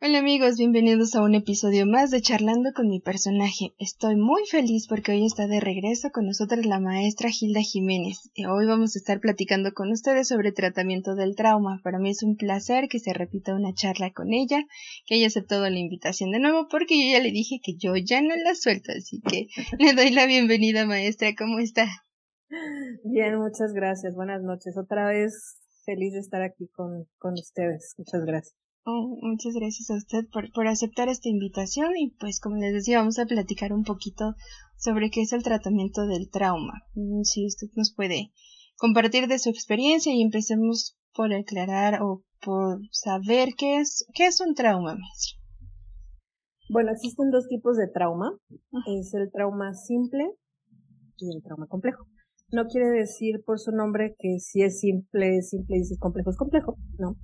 Hola amigos, bienvenidos a un episodio más de Charlando con mi personaje. Estoy muy feliz porque hoy está de regreso con nosotros la maestra Gilda Jiménez. Y hoy vamos a estar platicando con ustedes sobre tratamiento del trauma. Para mí es un placer que se repita una charla con ella, que haya aceptado la invitación de nuevo porque yo ya le dije que yo ya no la suelto, así que le doy la bienvenida maestra. ¿Cómo está? Bien, muchas gracias. Buenas noches. Otra vez feliz de estar aquí con, con ustedes. Muchas gracias. Oh, muchas gracias a usted por, por aceptar esta invitación y pues como les decía vamos a platicar un poquito sobre qué es el tratamiento del trauma. Mm, si usted nos puede compartir de su experiencia y empecemos por aclarar o por saber qué es, qué es un trauma, maestro. Bueno, existen dos tipos de trauma. Es el trauma simple y el trauma complejo. No quiere decir por su nombre que si es simple, es simple y si es complejo, es complejo. No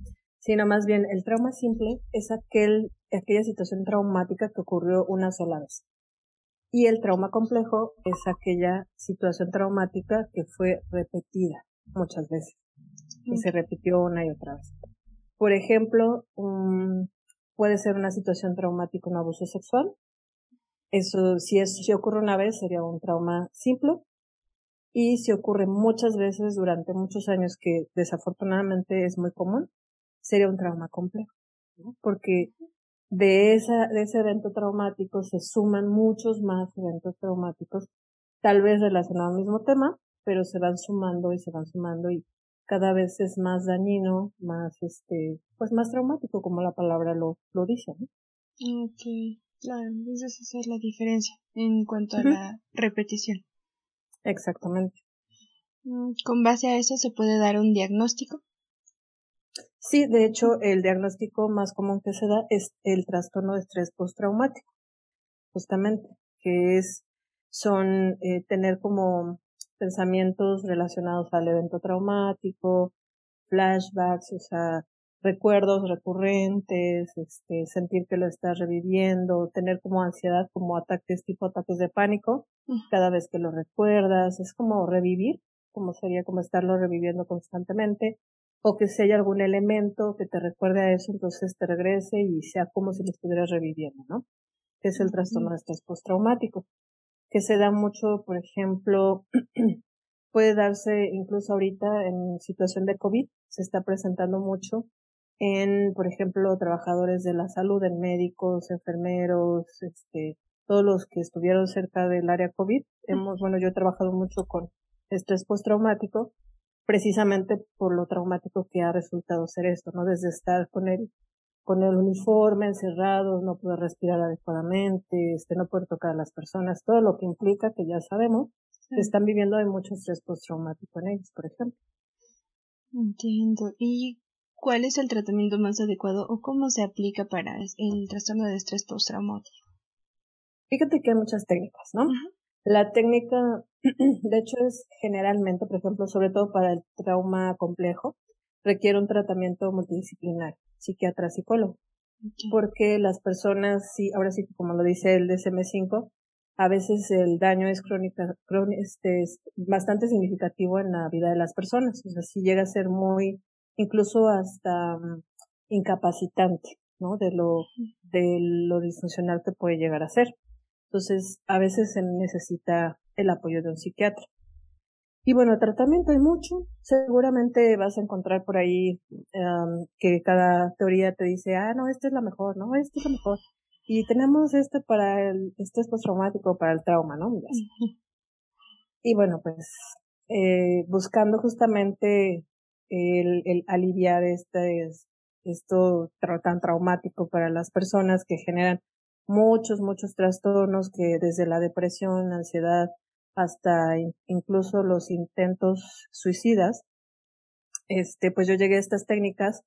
sino más bien el trauma simple es aquel, aquella situación traumática que ocurrió una sola vez. Y el trauma complejo es aquella situación traumática que fue repetida muchas veces, que se repitió una y otra vez. Por ejemplo, puede ser una situación traumática, un abuso sexual. Eso, si, eso, si ocurre una vez, sería un trauma simple. Y si ocurre muchas veces durante muchos años, que desafortunadamente es muy común, sería un trauma complejo, ¿no? porque de, esa, de ese evento traumático se suman muchos más eventos traumáticos, tal vez relacionados al mismo tema, pero se van sumando y se van sumando y cada vez es más dañino, más este, pues más traumático, como la palabra lo, lo dice, ¿no? Ok, claro, entonces esa es la diferencia en cuanto a la repetición. Exactamente. Mm, con base a eso se puede dar un diagnóstico. Sí, de hecho, el diagnóstico más común que se da es el trastorno de estrés postraumático, justamente, que es, son eh, tener como pensamientos relacionados al evento traumático, flashbacks, o sea, recuerdos recurrentes, este, sentir que lo estás reviviendo, tener como ansiedad, como ataques tipo ataques de pánico, cada vez que lo recuerdas, es como revivir, como sería como estarlo reviviendo constantemente, o que si hay algún elemento que te recuerde a eso, entonces te regrese y sea como si lo estuvieras reviviendo, ¿no? Que es el trastorno de estrés postraumático, que se da mucho, por ejemplo, puede darse incluso ahorita en situación de COVID, se está presentando mucho en, por ejemplo, trabajadores de la salud, en médicos, enfermeros, este, todos los que estuvieron cerca del área COVID. Hemos, bueno, yo he trabajado mucho con estrés postraumático precisamente por lo traumático que ha resultado ser esto, ¿no? Desde estar con el, con el uniforme encerrado, no poder respirar adecuadamente, este, no poder tocar a las personas, todo lo que implica que ya sabemos, que están viviendo hay mucho estrés postraumático en ellos, por ejemplo. Entiendo. ¿Y cuál es el tratamiento más adecuado o cómo se aplica para el trastorno de estrés postraumático? Fíjate que hay muchas técnicas, ¿no? La técnica, de hecho, es generalmente, por ejemplo, sobre todo para el trauma complejo, requiere un tratamiento multidisciplinar, psiquiatra, psicólogo. Porque las personas, sí, ahora sí, como lo dice el DSM-5, a veces el daño es crónica, este, es bastante significativo en la vida de las personas. O sea, sí llega a ser muy, incluso hasta mm, incapacitante, ¿no? De lo, de lo disfuncional que puede llegar a ser. Entonces, a veces se necesita el apoyo de un psiquiatra. Y bueno, tratamiento hay mucho. Seguramente vas a encontrar por ahí que cada teoría te dice, ah, no, esta es la mejor, no, esta es la mejor. Y tenemos este para el estrés postraumático, para el trauma, ¿no? Y bueno, pues eh, buscando justamente el, el aliviar este, esto tan traumático para las personas que generan muchos, muchos trastornos que desde la depresión, ansiedad, hasta incluso los intentos suicidas, este, pues yo llegué a estas técnicas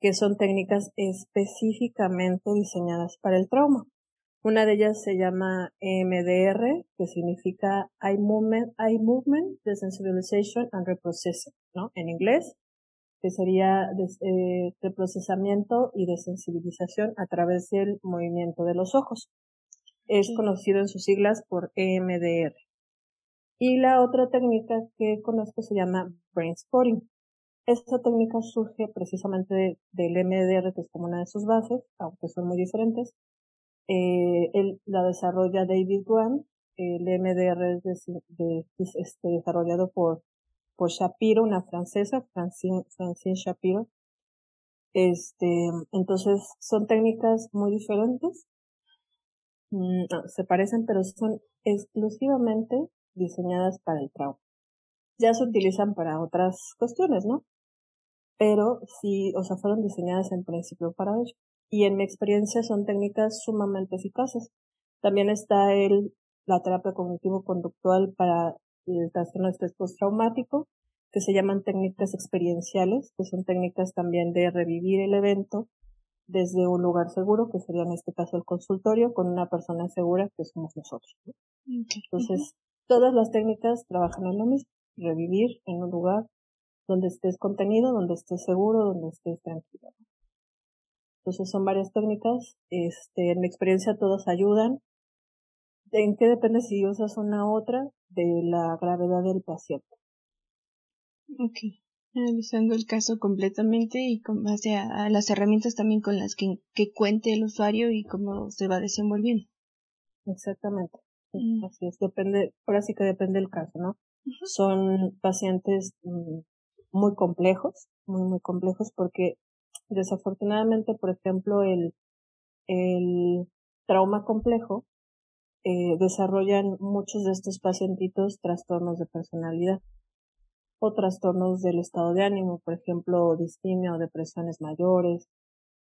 que son técnicas específicamente diseñadas para el trauma. Una de ellas se llama EMDR, que significa Eye Movement, Eye Movement Desensibilization and Reprocessing, ¿no? En inglés, que sería de, eh, procesamiento y de sensibilización a través del movimiento de los ojos. Es conocido en sus siglas por EMDR. Y la otra técnica que conozco se llama brain spotting. esta técnica surge precisamente del MDR, que es como una de sus bases, aunque son muy diferentes. Eh, él la desarrolla David Grant. El MDR es, de, este, desarrollado por, por Shapiro, una francesa, Francine, Francine Shapiro. Este, entonces son técnicas muy diferentes. Mm, se parecen, pero son exclusivamente diseñadas para el trauma. Ya se utilizan para otras cuestiones, ¿no? Pero sí, o sea, fueron diseñadas en principio para ello. Y en mi experiencia son técnicas sumamente eficaces. También está el, la terapia cognitivo-conductual para trastorno de estrés postraumático, que se llaman técnicas experienciales, que son técnicas también de revivir el evento desde un lugar seguro, que sería en este caso el consultorio, con una persona segura, que somos nosotros. Entonces, todas las técnicas trabajan en lo mismo, revivir en un lugar donde estés contenido, donde estés seguro, donde estés tranquilo. Entonces son varias técnicas, este, en mi experiencia todas ayudan. ¿En qué depende si usas una u otra? De la gravedad del paciente. Ok, analizando el caso completamente y con base a, las herramientas también con las que, que, cuente el usuario y cómo se va desenvolviendo. Exactamente. Mm. Así es, depende, ahora sí que depende del caso, ¿no? Son pacientes mm, muy complejos, muy, muy complejos porque desafortunadamente, por ejemplo, el, el trauma complejo eh, desarrollan muchos de estos pacientitos trastornos de personalidad o trastornos del estado de ánimo, por ejemplo, distimia o depresiones mayores,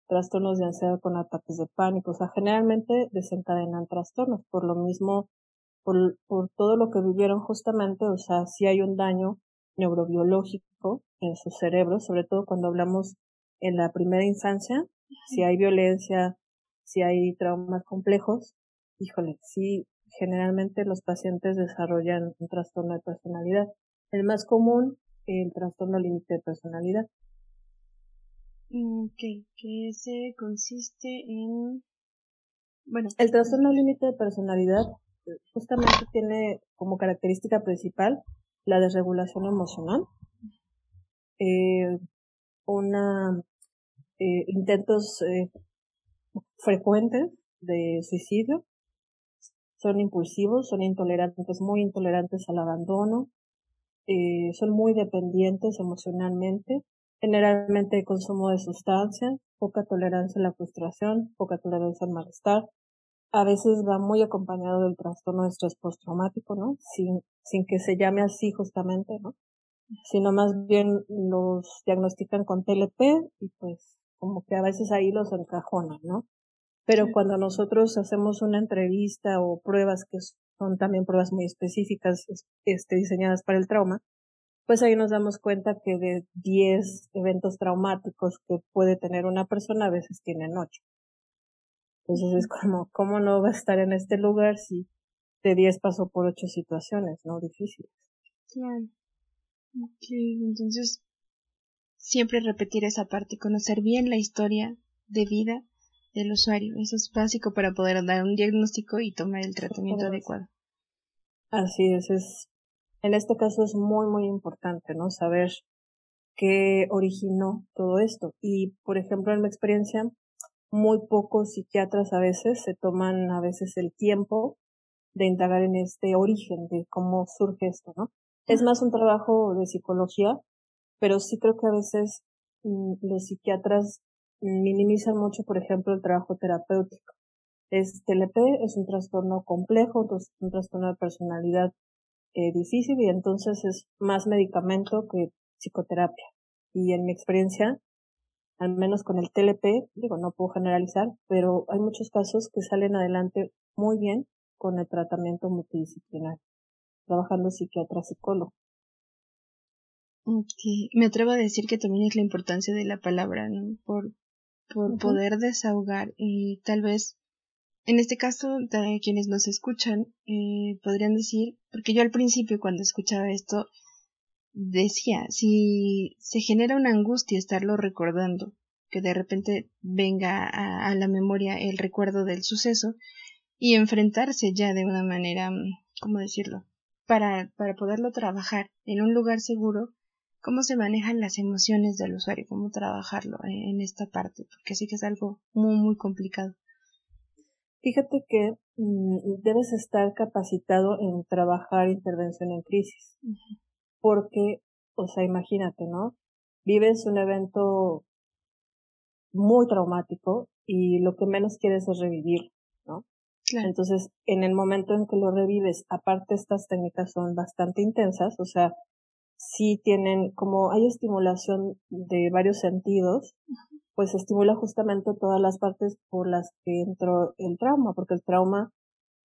trastornos de ansiedad con ataques de pánico, o sea, generalmente desencadenan trastornos, por lo mismo, por, por todo lo que vivieron justamente, o sea, si hay un daño neurobiológico en su cerebro, sobre todo cuando hablamos en la primera infancia, si hay violencia, si hay traumas complejos, híjole, sí, generalmente los pacientes desarrollan un trastorno de personalidad. El más común, el trastorno límite de personalidad. Ok, que ese consiste en... Bueno. El trastorno límite de personalidad justamente tiene como característica principal la desregulación emocional, eh, una eh, intentos eh, frecuentes de suicidio, son impulsivos, son intolerantes, muy intolerantes al abandono, eh, son muy dependientes emocionalmente, generalmente consumo de sustancias, poca tolerancia a la frustración, poca tolerancia al malestar. A veces va muy acompañado del trastorno de estrés postraumático, ¿no? Sin, sin que se llame así justamente, ¿no? Sino más bien los diagnostican con TLP y pues como que a veces ahí los encajonan, ¿no? Pero cuando nosotros hacemos una entrevista o pruebas que son también pruebas muy específicas este, diseñadas para el trauma, pues ahí nos damos cuenta que de 10 eventos traumáticos que puede tener una persona, a veces tienen 8. Entonces es como, ¿cómo no va a estar en este lugar si de 10 pasó por 8 situaciones, no difíciles? Claro. Ok, entonces siempre repetir esa parte, conocer bien la historia de vida del usuario. Eso es básico para poder dar un diagnóstico y tomar el tratamiento adecuado. Así es, es, en este caso es muy, muy importante, ¿no? Saber qué originó todo esto. Y, por ejemplo, en mi experiencia, muy pocos psiquiatras a veces se toman a veces el tiempo de indagar en este origen de cómo surge esto, ¿no? Es más un trabajo de psicología, pero sí creo que a veces mm, los psiquiatras minimizan mucho, por ejemplo, el trabajo terapéutico. Es TLP, es un trastorno complejo, un trastorno de personalidad eh, difícil y entonces es más medicamento que psicoterapia. Y en mi experiencia, al menos con el TLP, digo, no puedo generalizar, pero hay muchos casos que salen adelante muy bien con el tratamiento multidisciplinar, trabajando psiquiatra-psicólogo. Okay. Me atrevo a decir que también es la importancia de la palabra, ¿no? Por, por poder desahogar y tal vez en este caso de quienes nos escuchan eh, podrían decir porque yo al principio cuando escuchaba esto decía si se genera una angustia estarlo recordando que de repente venga a, a la memoria el recuerdo del suceso y enfrentarse ya de una manera cómo decirlo para para poderlo trabajar en un lugar seguro cómo se manejan las emociones del usuario, cómo trabajarlo en, esta parte, porque sí que es algo muy, muy complicado. Fíjate que mm, debes estar capacitado en trabajar intervención en crisis, porque, o sea, imagínate, ¿no? Vives un evento muy traumático y lo que menos quieres es revivir, ¿no? Entonces, en el momento en que lo revives, aparte estas técnicas son bastante intensas, o sea, sí tienen, como hay estimulación de varios sentidos, pues estimula justamente todas las partes por las que entró el trauma, porque el trauma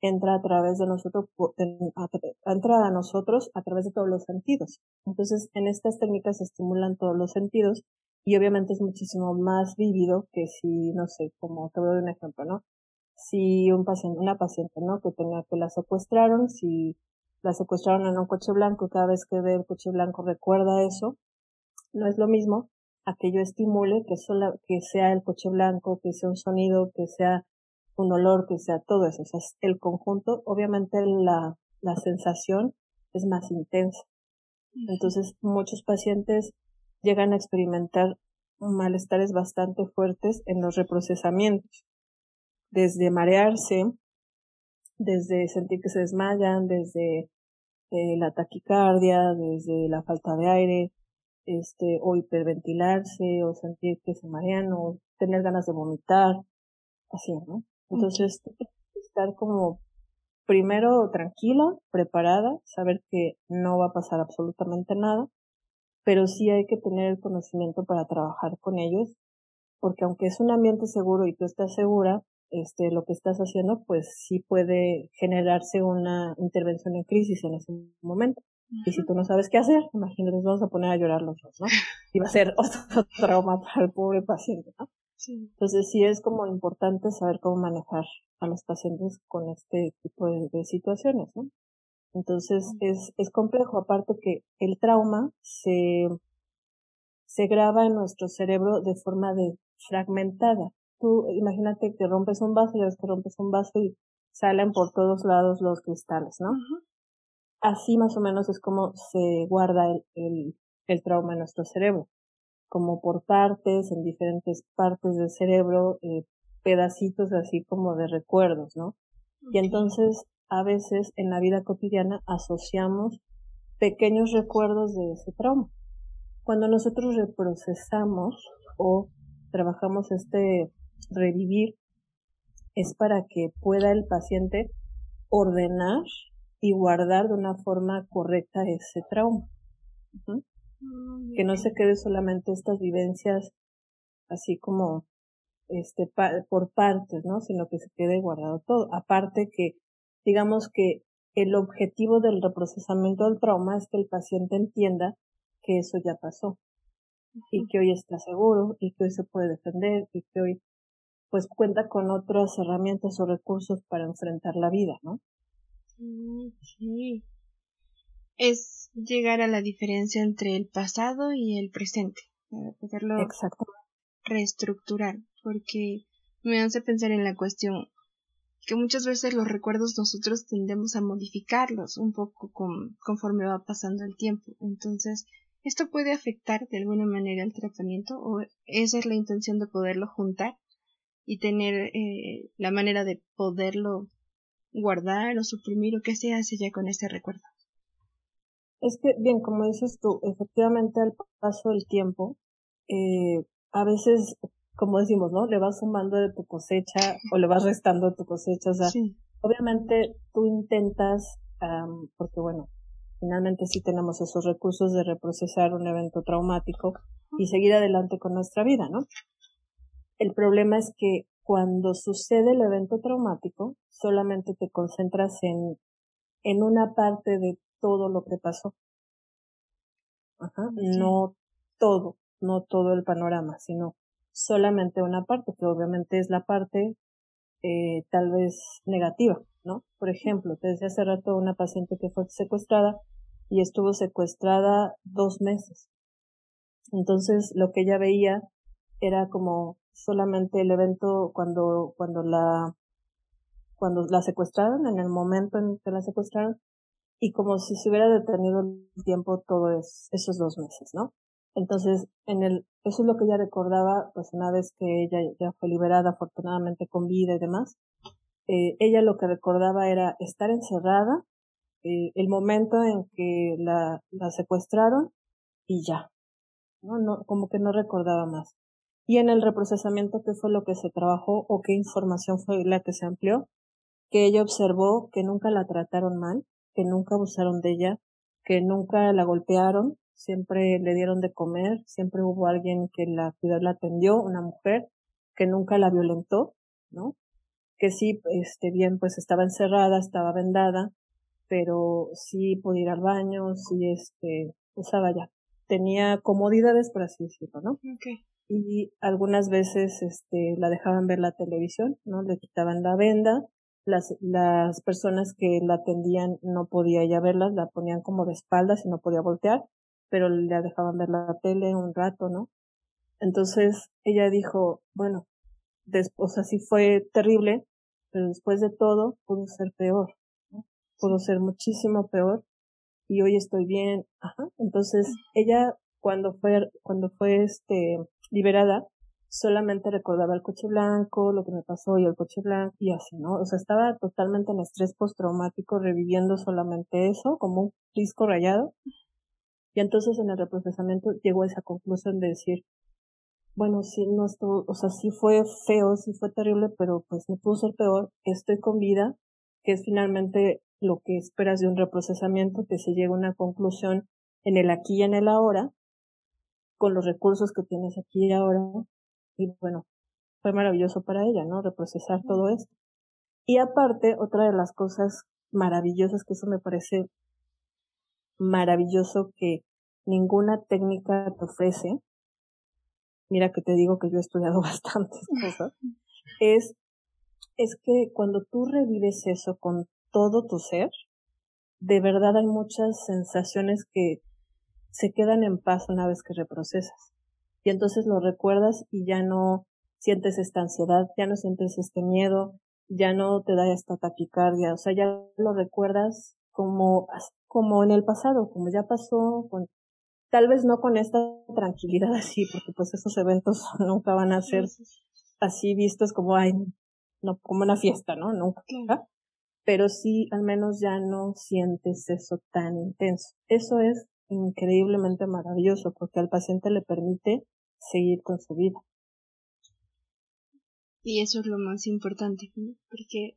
entra a través de nosotros, entra a nosotros a través de todos los sentidos. Entonces, en estas técnicas se estimulan todos los sentidos y obviamente es muchísimo más vívido que si, no sé, como te voy a dar un ejemplo, ¿no? Si un paciente, una paciente, ¿no? Que tenía que la secuestraron, si la secuestraron en un coche blanco, cada vez que ve el coche blanco recuerda eso, no es lo mismo a que yo estimule que, sola, que sea el coche blanco, que sea un sonido, que sea un olor, que sea todo eso. O sea, el conjunto, obviamente la, la sensación es más intensa. Entonces, muchos pacientes llegan a experimentar malestares bastante fuertes en los reprocesamientos, desde marearse, desde sentir que se desmayan, desde eh, la taquicardia, desde la falta de aire, este, o hiperventilarse, o sentir que se marean, o tener ganas de vomitar, así, ¿no? Entonces, estar como primero tranquila, preparada, saber que no va a pasar absolutamente nada, pero sí hay que tener el conocimiento para trabajar con ellos, porque aunque es un ambiente seguro y tú estás segura, este, lo que estás haciendo, pues sí puede generarse una intervención en crisis en ese momento. Y si tú no sabes qué hacer, imagínate, nos vamos a poner a llorar los dos, ¿no? Y va a ser otro trauma para el pobre paciente, ¿no? Sí. Entonces sí es como importante saber cómo manejar a los pacientes con este tipo de situaciones, ¿no? Entonces es, es complejo, aparte que el trauma se, se graba en nuestro cerebro de forma de fragmentada. Tú imagínate que rompes un vaso, ya ves que rompes un vaso y salen por todos lados los cristales, ¿no? Así más o menos es como se guarda el, el, el trauma en nuestro cerebro, como por partes, en diferentes partes del cerebro, eh, pedacitos así como de recuerdos, ¿no? Y entonces a veces en la vida cotidiana asociamos pequeños recuerdos de ese trauma. Cuando nosotros reprocesamos o trabajamos este revivir, es para que pueda el paciente ordenar y guardar de una forma correcta ese trauma. Que no se quede solamente estas vivencias así como este por partes, ¿no? Sino que se quede guardado todo. Aparte que digamos que el objetivo del reprocesamiento del trauma es que el paciente entienda que eso ya pasó y que hoy está seguro y que hoy se puede defender y que hoy pues cuenta con otras herramientas o recursos para enfrentar la vida, ¿no? Mm, sí. Es llegar a la diferencia entre el pasado y el presente, para poderlo reestructurar, porque me hace pensar en la cuestión que muchas veces los recuerdos nosotros tendemos a modificarlos un poco conforme va pasando el tiempo. Entonces, ¿esto puede afectar de alguna manera el tratamiento o esa es la intención de poderlo juntar y tener eh, la manera de poderlo guardar o suprimir o qué se hace ya con este recuerdo? Es que, bien, como dices tú, efectivamente al paso del tiempo, eh, a veces como decimos, ¿no? Le vas sumando de tu cosecha o le vas restando de tu cosecha. O sea, obviamente tú intentas, porque bueno, finalmente sí tenemos esos recursos de reprocesar un evento traumático y seguir adelante con nuestra vida, ¿no? El problema es que cuando sucede el evento traumático, solamente te concentras en, en una parte de todo lo que pasó. Ajá, no todo, no todo el panorama, sino solamente una parte, que obviamente es la parte eh, tal vez negativa, ¿no? Por ejemplo, te decía hace rato una paciente que fue secuestrada y estuvo secuestrada dos meses. Entonces, lo que ella veía era como solamente el evento cuando, cuando la, cuando la secuestraron, en el momento en que la secuestraron, y como si se hubiera detenido el tiempo todos esos dos meses, ¿no? Entonces, en el, eso es lo que ella recordaba, pues una vez que ella ya fue liberada, afortunadamente con vida y demás, eh, ella lo que recordaba era estar encerrada, eh, el momento en que la, la secuestraron y ya, ¿no? no, como que no recordaba más. Y en el reprocesamiento, ¿qué fue lo que se trabajó o qué información fue la que se amplió? Que ella observó que nunca la trataron mal, que nunca abusaron de ella, que nunca la golpearon, siempre le dieron de comer, siempre hubo alguien que la cuidó, la atendió, una mujer que nunca la violentó, ¿no? Que sí, este, bien, pues estaba encerrada, estaba vendada, pero sí podía ir al baño, sí, este, usaba ya, tenía comodidades, por así decirlo, ¿no? Y algunas veces, este, la dejaban ver la televisión, ¿no? Le quitaban la venda, las, las personas que la atendían no podía ya verlas, la ponían como de espaldas y no podía voltear, pero le dejaban ver la tele un rato, ¿no? Entonces ella dijo, bueno, después, o sea, sí fue terrible, pero después de todo pudo ser peor, ¿no? pudo ser muchísimo peor y hoy estoy bien, ajá. Entonces ella cuando fue, cuando fue este, liberada, solamente recordaba el coche blanco, lo que me pasó y el coche blanco y así, ¿no? O sea, estaba totalmente en estrés postraumático, reviviendo solamente eso, como un disco rayado. Y entonces en el reprocesamiento llegó a esa conclusión de decir, bueno, sí, no estuvo, o sea, sí fue feo, sí fue terrible, pero pues no pudo ser peor, estoy con vida, que es finalmente lo que esperas de un reprocesamiento, que se llegue a una conclusión en el aquí y en el ahora, con los recursos que tienes aquí y ahora, y bueno, fue maravilloso para ella, ¿no? Reprocesar todo esto. Y aparte, otra de las cosas maravillosas que eso me parece maravilloso que ninguna técnica te ofrece, mira que te digo que yo he estudiado bastantes cosas, es, es que cuando tú revives eso con todo tu ser, de verdad hay muchas sensaciones que se quedan en paz una vez que reprocesas. Y entonces lo recuerdas y ya no sientes esta ansiedad, ya no sientes este miedo, ya no te da esta taquicardia, o sea, ya lo recuerdas como, como en el pasado, como ya pasó, con, tal vez no con esta tranquilidad así, porque pues esos eventos nunca van a ser así vistos como, ay, no, como una fiesta, ¿no? Nunca. Pero sí, al menos ya no sientes eso tan intenso. Eso es increíblemente maravilloso porque al paciente le permite seguir con su vida. Y eso es lo más importante, porque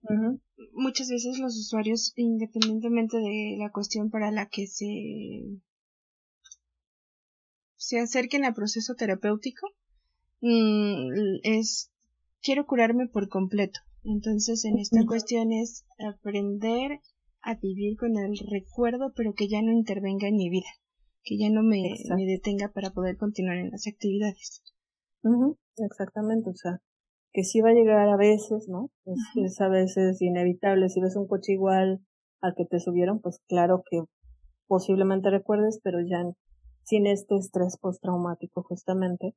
muchas veces los usuarios, independientemente de la cuestión para la que se, se acerquen al proceso terapéutico, mm, es quiero curarme por completo. Entonces, en esta cuestión es aprender a vivir con el recuerdo, pero que ya no intervenga en mi vida que ya no me, me detenga para poder continuar en las actividades. Exactamente, o sea, que sí va a llegar a veces, ¿no? Es, a veces inevitable. Si ves un coche igual al que te subieron, pues claro que posiblemente recuerdes, pero ya sin este estrés postraumático justamente,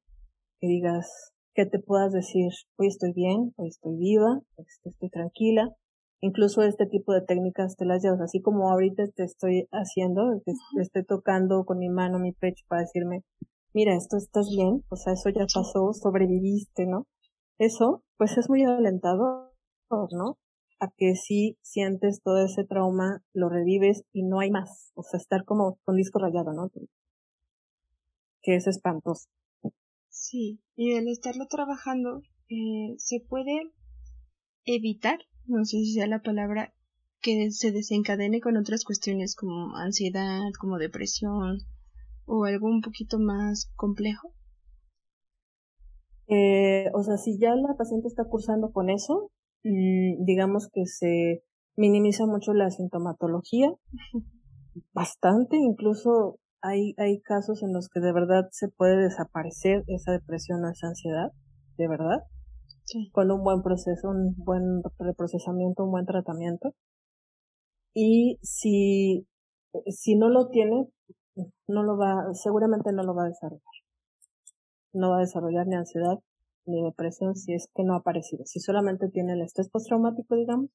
que digas, que te puedas decir, hoy estoy bien, hoy estoy viva, este, estoy tranquila, incluso este tipo de técnicas te las llevas, así como ahorita te estoy haciendo, te, estoy tocando con mi mano mi pecho para decirme, mira, esto estás bien, o sea, eso ya pasó, sobreviviste, ¿no? Eso, pues es muy alentador, ¿no? A que si sientes todo ese trauma, lo revives y no hay más, o sea, estar como con disco rayado, ¿no? Que es espantoso. Sí, y el estarlo trabajando, eh, se puede evitar no sé si sea la palabra, que se desencadene con otras cuestiones como ansiedad, como depresión o algo un poquito más complejo? Eh, o sea, si ya la paciente está cursando con eso, mm, digamos que se minimiza mucho la sintomatología, bastante, incluso hay, hay casos en los que de verdad se puede desaparecer esa depresión o esa ansiedad, de verdad con un buen proceso, un buen reprocesamiento, un buen tratamiento. Y si, si no lo tiene, no lo va, seguramente no lo va a desarrollar. No va a desarrollar ni ansiedad ni depresión si es que no ha aparecido. Si solamente tiene el estrés postraumático, digamos,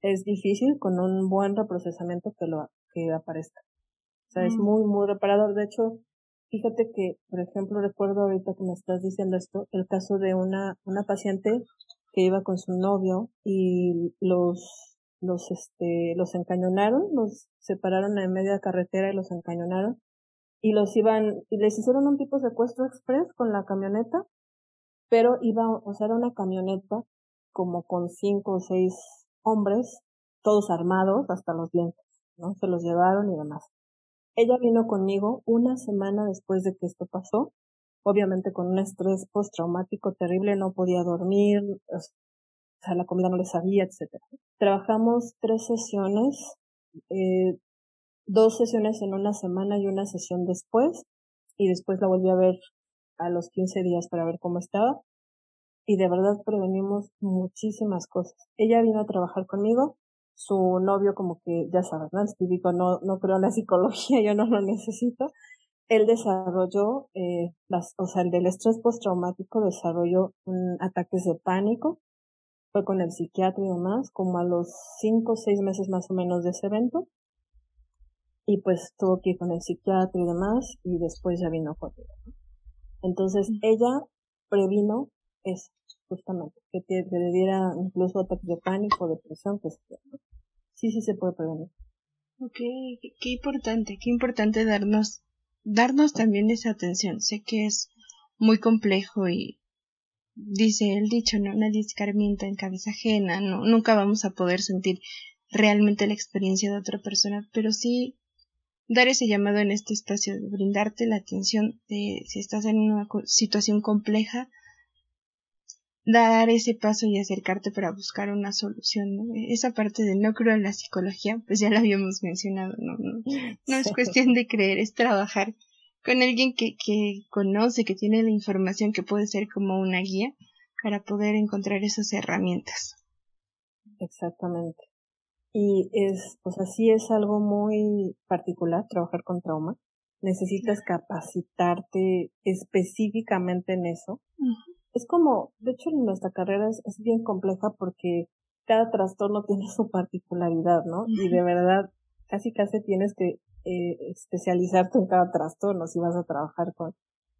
es difícil con un buen reprocesamiento que lo que aparezca. O sea, es mm. muy, muy reparador. De hecho, fíjate que, por ejemplo, recuerdo ahorita que me estás diciendo esto, el caso de una, una paciente que iba con su novio y los, los, este, los encañonaron, los separaron en media carretera y los encañonaron y los iban, y les hicieron un tipo de secuestro express con la camioneta, pero iba, o sea, era una camioneta como con cinco o seis hombres, todos armados hasta los dientes, ¿no? Se los llevaron y demás. Ella vino conmigo una semana después de que esto pasó, obviamente con un estrés postraumático terrible, no podía dormir, o sea, la comida no le sabía, etcétera. Trabajamos tres sesiones, eh, dos sesiones en una semana y una sesión después, y después la volví a ver a los 15 días para ver cómo estaba, y de verdad prevenimos muchísimas cosas. Ella vino a trabajar conmigo, su novio como que, ya sabes, ¿no? Es típico, no, no creo en la psicología, yo no lo necesito. Él desarrolló, eh, las, o sea, el del estrés postraumático desarrolló un, ataques de pánico, fue con el psiquiatra y demás, como a los cinco o seis meses más o menos de ese evento y pues tuvo que ir con el psiquiatra y demás y después ya vino conmigo. Entonces ella previno eso, justamente, que, te, le diera incluso ataques de pánico, depresión, que sí, sí se puede prevenir. Ok, qué importante, qué importante darnos, darnos también esa atención. Sé que es muy complejo y dice el dicho, no, nadie escarmienta en cabeza ajena, no, nunca vamos a poder sentir realmente la experiencia de otra persona, pero sí dar ese llamado en este espacio, brindarte la atención de si estás en una situación compleja, dar ese paso y acercarte para buscar una solución. ¿no? Esa parte de no creo en la psicología, pues ya la habíamos mencionado, no, no, no es cuestión de creer, es trabajar con alguien que, que conoce, que tiene la información que puede ser como una guía para poder encontrar esas herramientas. Exactamente. Y es, o sea, sí es algo muy particular trabajar con trauma. Necesitas capacitarte específicamente en eso. Es como, de hecho, nuestra carrera es, bien compleja porque cada trastorno tiene su particularidad, ¿no? Y de verdad, casi casi tienes que eh, especializarte en cada trastorno si vas a trabajar con,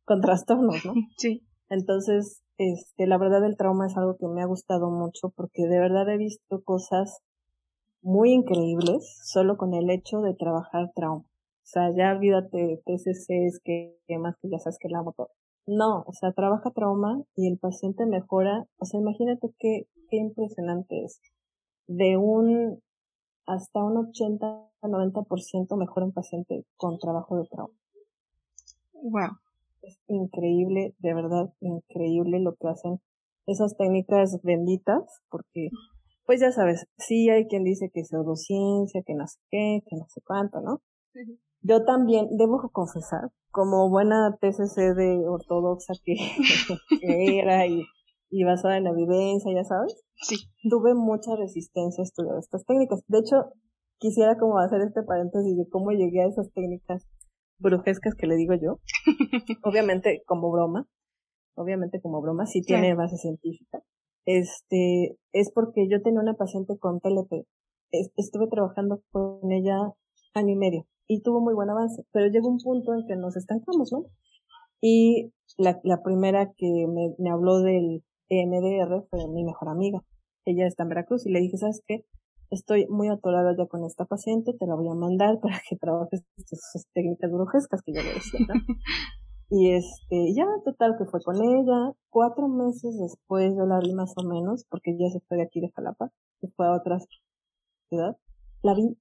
con trastornos, ¿no? Sí. Entonces, este, la verdad el trauma es algo que me ha gustado mucho porque de verdad he visto cosas muy increíbles solo con el hecho de trabajar trauma. O sea, ya olvídate TCCs que, que más que ya sabes que la amo todo. No, o sea, trabaja trauma y el paciente mejora. O sea, imagínate qué, qué impresionante es. De un hasta un 80-90% mejora un paciente con trabajo de trauma. Wow. Es increíble, de verdad, increíble lo que hacen esas técnicas benditas, porque pues ya sabes, sí hay quien dice que es pseudociencia, que no sé qué, que no sé cuánto, ¿no? Yo también debo confesar, como buena TCC de ortodoxa que, era y, y, basada en evidencia, ya sabes, sí. tuve mucha resistencia a estudiar estas técnicas. De hecho, quisiera como hacer este paréntesis de cómo llegué a esas técnicas brujescas que le digo yo. obviamente como broma, obviamente como broma, sí tiene base científica este, es porque yo tenía una paciente con TLP. Estuve trabajando con ella año y medio y tuvo muy buen avance, pero llegó un punto en que nos estancamos, ¿no? Y la, la primera que me, me habló del EMDR fue mi mejor amiga. Ella está en Veracruz y le dije, ¿sabes qué? Estoy muy atorada ya con esta paciente, te la voy a mandar para que trabajes sus técnicas brujescas que yo le decía, ¿no? Y este, ya total que fue con ella. Cuatro meses después yo la vi más o menos, porque ya se fue de aquí de Jalapa, se fue a otra ciudad. La vi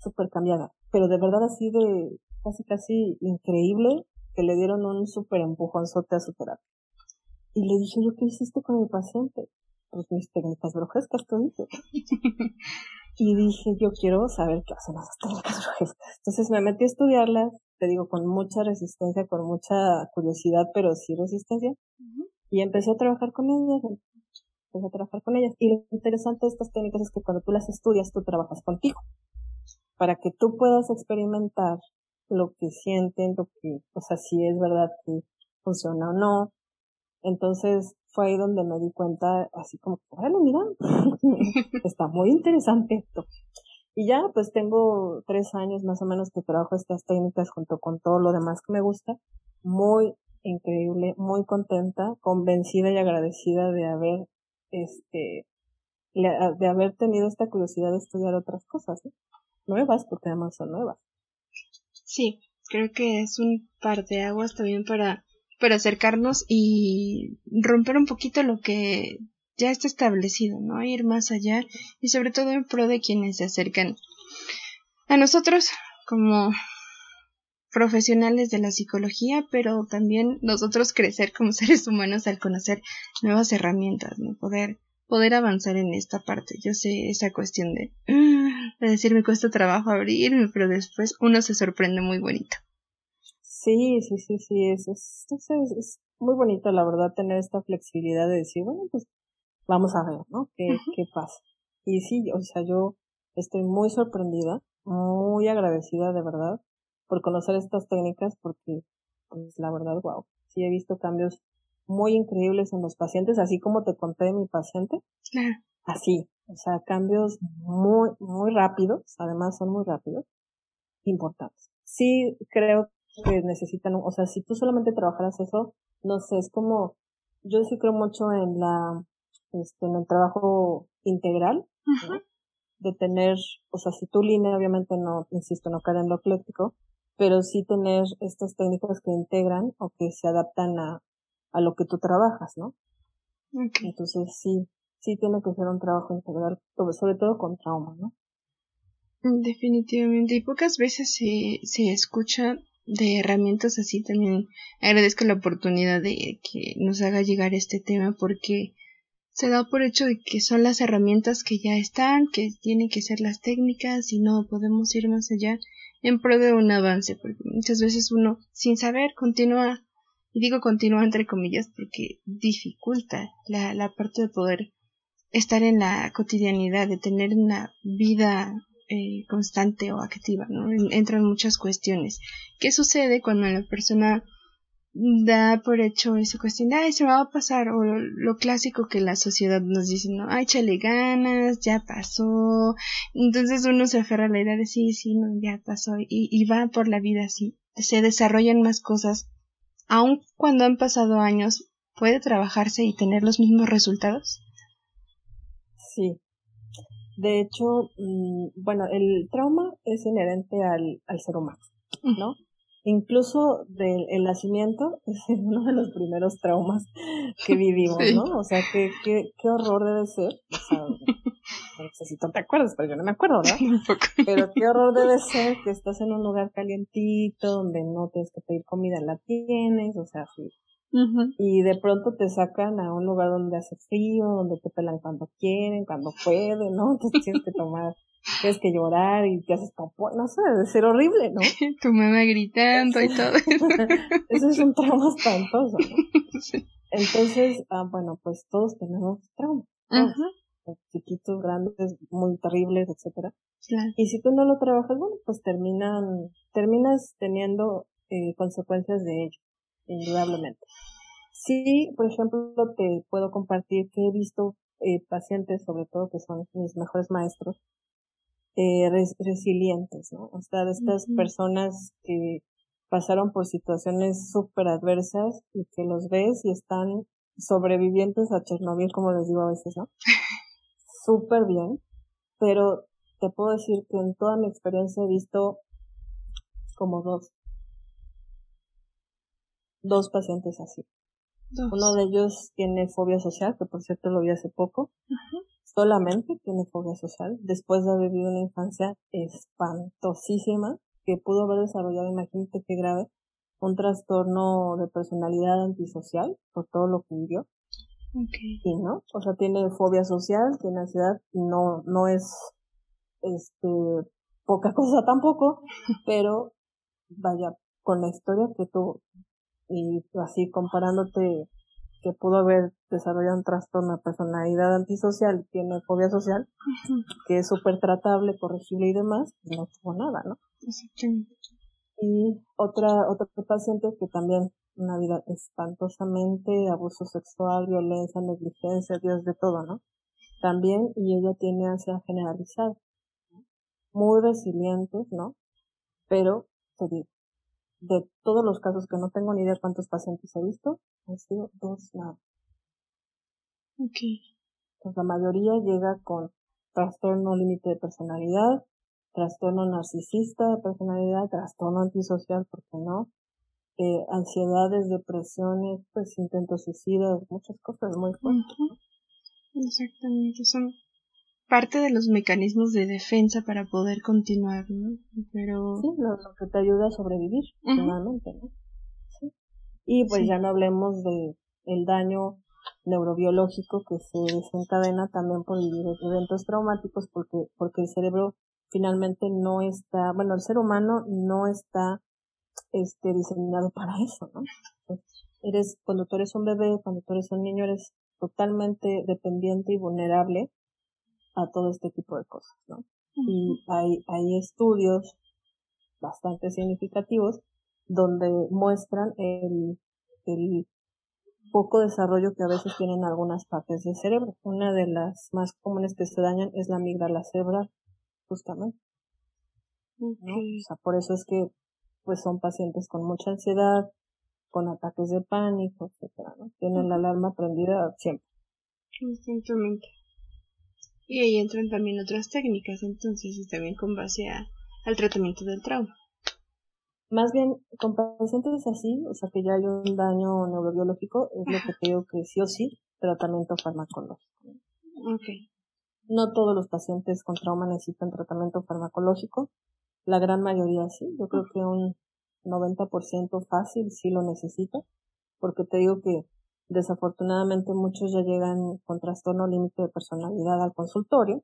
súper cambiada, pero de verdad así de casi casi increíble que le dieron un súper empujonzote a su terapia. Y le dije yo, ¿qué hiciste con mi paciente? Pues mis técnicas brujescas, tú dices. y dije, yo quiero saber qué hacen esas técnicas brujescas. Entonces me metí a estudiarlas, te digo, con mucha resistencia, con mucha curiosidad, pero sí resistencia. Y empecé a trabajar con ellas, empecé a trabajar con ellas. Y lo interesante de estas técnicas es que cuando tú las estudias, tú trabajas contigo. Para que tú puedas experimentar lo que sienten, lo que, o sea, si es verdad que funciona o no. Entonces, fue ahí donde me di cuenta, así como, bueno, mira, está muy interesante esto. Y ya, pues tengo tres años más o menos que trabajo estas técnicas junto con todo lo demás que me gusta. Muy increíble, muy contenta, convencida y agradecida de haber, este, de haber tenido esta curiosidad de estudiar otras cosas, nuevas, porque además son nuevas. Sí, creo que es un par de aguas también para, para acercarnos y romper un poquito lo que ya está establecido, ¿no? Ir más allá y sobre todo en pro de quienes se acercan a nosotros como profesionales de la psicología, pero también nosotros crecer como seres humanos al conocer nuevas herramientas, ¿no? Poder, poder avanzar en esta parte. Yo sé esa cuestión de, de decir me cuesta trabajo abrirme, pero después uno se sorprende muy bonito. Sí, sí, sí, sí, es, es, es, es muy bonito, la verdad, tener esta flexibilidad de decir, bueno, pues vamos a ver, ¿no? ¿Qué, qué pasa? Y sí, o sea, yo estoy muy sorprendida, muy agradecida de verdad por conocer estas técnicas porque, pues la verdad, wow, sí he visto cambios muy increíbles en los pacientes, así como te conté de mi paciente. Claro. Así, o sea, cambios muy, muy rápidos, además son muy rápidos, importantes. Sí creo que necesitan, o sea, si tú solamente trabajaras eso, no sé, es como, yo sí creo mucho en la este, en el trabajo integral, de tener, o sea, si tu línea obviamente no, insisto, no cae en lo ecléctico, pero sí tener estas técnicas que integran o que se adaptan a, a lo que tú trabajas, ¿no? Entonces sí, sí tiene que ser un trabajo integral, sobre todo con trauma, ¿no? Definitivamente, y pocas veces se, se escucha de herramientas así también agradezco la oportunidad de que nos haga llegar este tema porque se da por hecho de que son las herramientas que ya están, que tienen que ser las técnicas y no podemos ir más allá en pro de un avance, porque muchas veces uno sin saber continúa, y digo continúa entre comillas porque dificulta la, la parte de poder estar en la cotidianidad, de tener una vida eh, constante o activa, ¿no? Entran muchas cuestiones. ¿Qué sucede cuando la persona da por hecho esa cuestión, ay, se va a pasar, o lo, clásico que la sociedad nos dice, no, ay, échale ganas, ya pasó, entonces uno se aferra a la idea de sí, sí, no, ya pasó, y, y va por la vida así, se desarrollan más cosas, aun cuando han pasado años, ¿puede trabajarse y tener los mismos resultados? Sí. De hecho, mm, bueno, el trauma es inherente al, al ser humano, ¿no? Incluso del el nacimiento es uno de los primeros traumas que vivimos, ¿no? O sea, qué, qué, qué horror debe ser. O sea, no sé si tú te acuerdas, pero yo no me acuerdo, ¿verdad? Pero qué horror debe ser que estás en un lugar calientito, donde no tienes que pedir comida, la tienes, o sea, sí. Y de pronto te sacan a un lugar donde hace frío, donde te pelan cuando quieren, cuando pueden, ¿no? Entonces tienes que tomar tienes que llorar y te haces como, no sé, debe ser horrible, ¿no? tu mamá gritando y todo. Eso es un trauma espantoso, ¿no? Entonces, ah, bueno, pues todos tenemos traumas. Chiquitos, grandes, muy terribles, etcétera. Y si tú no lo trabajas, bueno, pues terminan, terminas teniendo eh, consecuencias de ello, indudablemente. Sí, por ejemplo, te puedo compartir que he visto eh, pacientes, sobre todo que son mis mejores maestros, eh, resilientes, ¿no? O sea, de estas personas que pasaron por situaciones súper adversas y que los ves y están sobrevivientes a Chernobyl, como les digo a veces, ¿no? Súper bien, pero te puedo decir que en toda mi experiencia he visto como dos, dos pacientes así. Uno de ellos tiene fobia social, que por cierto lo vi hace poco solamente tiene fobia social, después de haber vivido una infancia espantosísima que pudo haber desarrollado, imagínate qué grave, un trastorno de personalidad antisocial por todo lo que vivió. Okay. Y no, o sea, tiene fobia social, tiene ansiedad, no, no es, este, poca cosa tampoco, pero vaya, con la historia que tuvo, y así comparándote que pudo haber desarrollado un trastorno de personalidad antisocial, tiene fobia social, que es súper tratable, corregible y demás, no tuvo nada, ¿no? Y otra, otra paciente que también una vida espantosamente, abuso sexual, violencia, negligencia, Dios de todo, ¿no? También, y ella tiene ansiedad generalizada. Muy resilientes, ¿no? Pero, te digo, de todos los casos que no tengo ni idea cuántos pacientes he visto, han sido dos nada. Ok. Pues la mayoría llega con trastorno límite de personalidad, trastorno narcisista de personalidad, trastorno antisocial, ¿por qué no? Eh, ansiedades, depresiones, pues intentos suicidas, muchas cosas muy fuertes. Exactamente, son parte de los mecanismos de defensa para poder continuar, ¿no? Pero... Sí, lo, que te ayuda a sobrevivir, finalmente, ¿no? Sí. Y pues ya no hablemos de el daño neurobiológico que se desencadena también por eventos traumáticos porque, porque el cerebro finalmente no está, bueno, el ser humano no está este, diseñado para eso, ¿no? eres, cuando tú eres un bebé, cuando tú eres un niño, eres totalmente dependiente y vulnerable a todo este tipo de cosas, ¿no? Y hay, hay estudios bastante significativos donde muestran el, el poco desarrollo que a veces tienen algunas partes del cerebro. Una de las más comunes que se dañan es la amígdala cerebral, justamente. O sea, por eso es que pues son pacientes con mucha ansiedad, con ataques de pánico, etcétera, ¿no? Tienen la alarma prendida siempre. Constantemente. Y ahí entran también otras técnicas, entonces, y también con base a, al tratamiento del trauma. Más bien, con pacientes así, o sea, que ya hay un daño neurobiológico, es lo que te digo que sí o sí, tratamiento farmacológico. Ok. No todos los pacientes con trauma necesitan tratamiento farmacológico, la gran mayoría sí, yo creo que un 90% fácil sí lo necesita, porque te digo que desafortunadamente muchos ya llegan con trastorno límite de personalidad al consultorio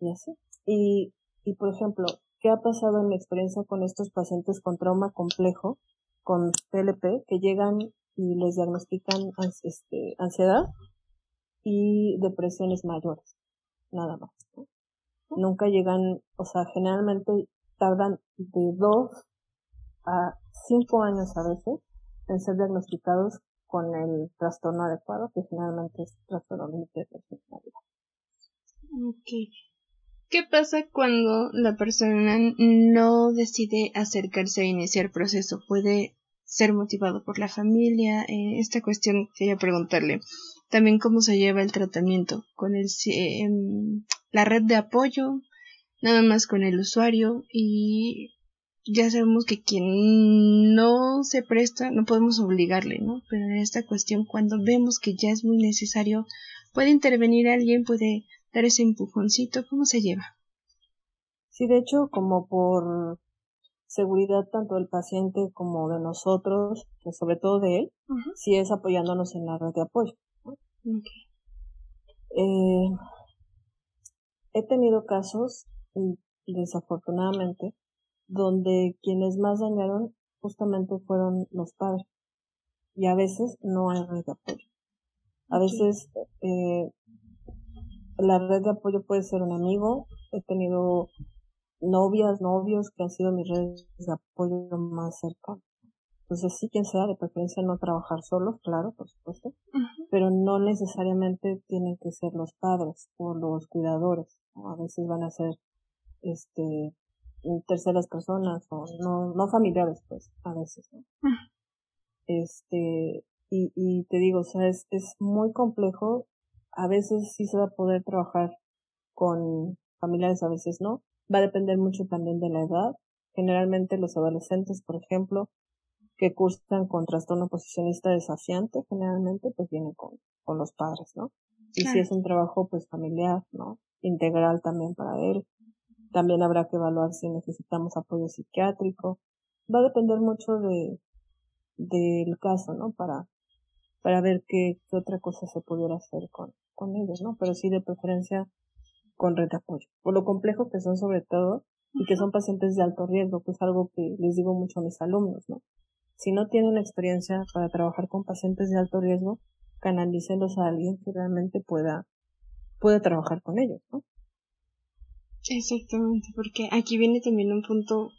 y así. Y, y por ejemplo, ¿qué ha pasado en mi experiencia con estos pacientes con trauma complejo, con TLP, que llegan y les diagnostican este, ansiedad y depresiones mayores? Nada más nunca llegan, o sea, generalmente tardan de dos a cinco años a veces en ser diagnosticados con el trastorno adecuado, que generalmente es trastorno límite de personalidad. Ok. ¿Qué pasa cuando la persona no decide acercarse a iniciar proceso? ¿Puede ser motivado por la familia? Eh, esta cuestión quería preguntarle. También cómo se lleva el tratamiento con el, eh, la red de apoyo, nada más con el usuario y ya sabemos que quien no se presta no podemos obligarle, ¿no? Pero en esta cuestión cuando vemos que ya es muy necesario puede intervenir alguien, puede dar ese empujoncito, ¿cómo se lleva? Sí, de hecho, como por seguridad tanto del paciente como de nosotros, que sobre todo de él, sí es apoyándonos en la red de apoyo. Eh, he tenido casos, desafortunadamente, donde quienes más dañaron justamente fueron los padres. Y a veces no hay red de apoyo. A veces eh, la red de apoyo puede ser un amigo. He tenido novias, novios que han sido mis redes de apoyo más cercanas. Entonces sí, quien sea, de preferencia no trabajar solos, claro, por supuesto, pero no necesariamente tienen que ser los padres o los cuidadores. A veces van a ser este terceras personas o no, no familiares, pues, a veces, ¿no? Este, y, y te digo, o sea, es, es muy complejo. A veces sí se va a poder trabajar con familiares, a veces no. Va a depender mucho también de la edad. Generalmente los adolescentes, por ejemplo, que cursan con trastorno posicionista desafiante, generalmente pues vienen con, con los padres, ¿no? Y si es un trabajo pues familiar, ¿no? Integral también para él. También habrá que evaluar si necesitamos apoyo psiquiátrico. Va a depender mucho de, del caso, ¿no? Para, para ver qué, qué otra cosa se pudiera hacer con, con ellos, ¿no? Pero sí de preferencia con red de apoyo. Por lo complejo que son sobre todo y que son pacientes de alto riesgo, que es algo que les digo mucho a mis alumnos, ¿no? Si no tienen experiencia para trabajar con pacientes de alto riesgo, canalícelos a alguien que realmente pueda, pueda trabajar con ellos, ¿no? Exactamente, porque aquí viene también un punto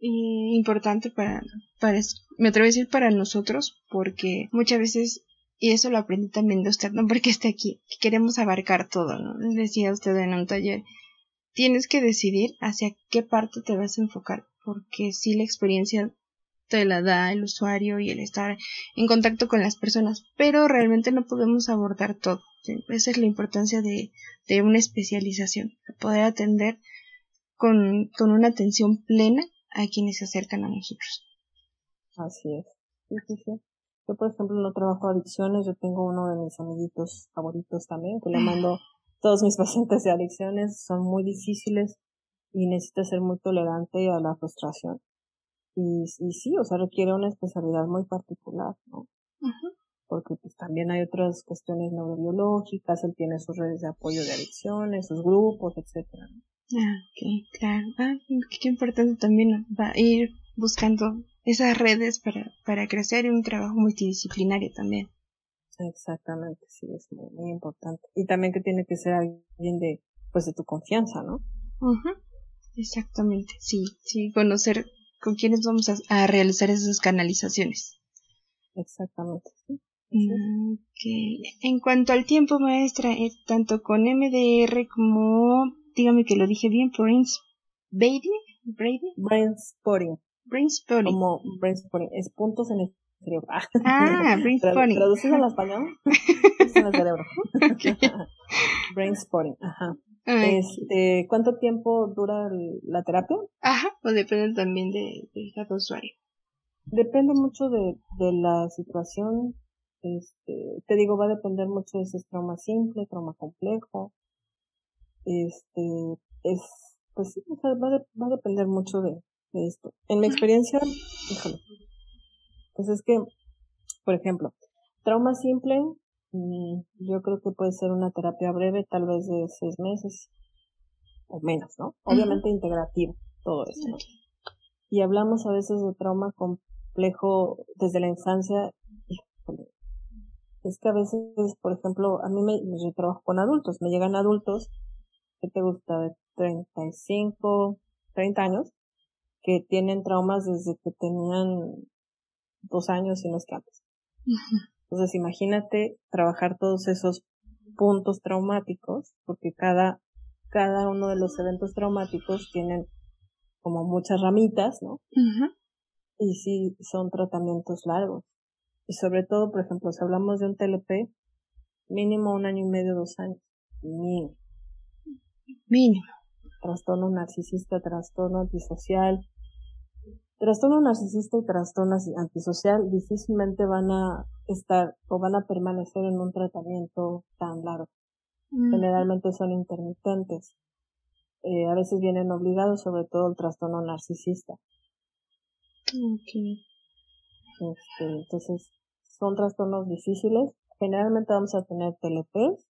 importante para, para, me atrevo a decir para nosotros, porque muchas veces, y eso lo aprendí también de usted, no porque esté aquí, queremos abarcar todo, ¿no? Decía usted en un taller, tienes que decidir hacia qué parte te vas a enfocar, porque si la experiencia te la da el usuario y el estar en contacto con las personas, pero realmente no podemos abordar todo. Esa es la importancia de, de una especialización, poder atender con, con una atención plena a quienes se acercan a nosotros. Así es. Yo, por ejemplo, no trabajo adicciones. Yo tengo uno de mis amiguitos favoritos también, que le mando todos mis pacientes de adicciones. Son muy difíciles y necesita ser muy tolerante a la frustración. Y, y sí, o sea, requiere una especialidad muy particular, ¿no? Porque pues también hay otras cuestiones neurobiológicas, él tiene sus redes de apoyo de adicciones, sus grupos, etcétera. Ah, ok, claro. Ah, qué importante también va a ir buscando esas redes para, para crecer en un trabajo multidisciplinario también. Exactamente, sí, es muy, importante. Y también que tiene que ser alguien de, pues de tu confianza, ¿no? Exactamente, sí, sí, conocer con quiénes vamos a, realizar esas canalizaciones. Exactamente, sí. Mm, en cuanto al tiempo, maestra, eh, tanto con MDR como dígame que lo dije bien, Prince Brady. Brainspotting. Brainspotting. Como brainspotting, es puntos en el cerebro. Ah, brainspotting. Traducido al español, es en el cerebro. brainspotting, ajá. Este, ¿cuánto tiempo dura la terapia? Ajá, pues depende también de, de cada usuario. Depende mucho de, de la situación. Este, te digo, va a depender mucho de si es trauma simple, trauma complejo, este, es, pues sí, va, va a depender mucho de, de esto. En mi experiencia, híjole, pues es que, por ejemplo, trauma simple, mm, yo creo que puede ser una terapia breve, tal vez de seis meses o menos, ¿no? Obviamente integrativo, todo esto, ¿no? Y hablamos a veces de trauma complejo desde la infancia, híjole, es que a veces, por ejemplo, a mí me, yo trabajo con adultos, me llegan adultos ¿qué te gusta? De 35, 30 años, que tienen traumas desde que tenían dos años y no es que antes. Entonces imagínate trabajar todos esos puntos traumáticos, porque cada, cada uno de los eventos traumáticos tienen como muchas ramitas, ¿no? Y sí, son tratamientos largos. Y sobre todo, por ejemplo, si hablamos de un TLP, mínimo un año y medio, dos años. Mínimo. Mínimo. Trastorno narcisista, trastorno antisocial. Trastorno narcisista y trastorno antisocial difícilmente van a estar o van a permanecer en un tratamiento tan largo. Generalmente son intermitentes. Eh, a veces vienen obligados, sobre todo el trastorno narcisista. Okay. Este, entonces, son trastornos difíciles. Generalmente vamos a tener TLPs,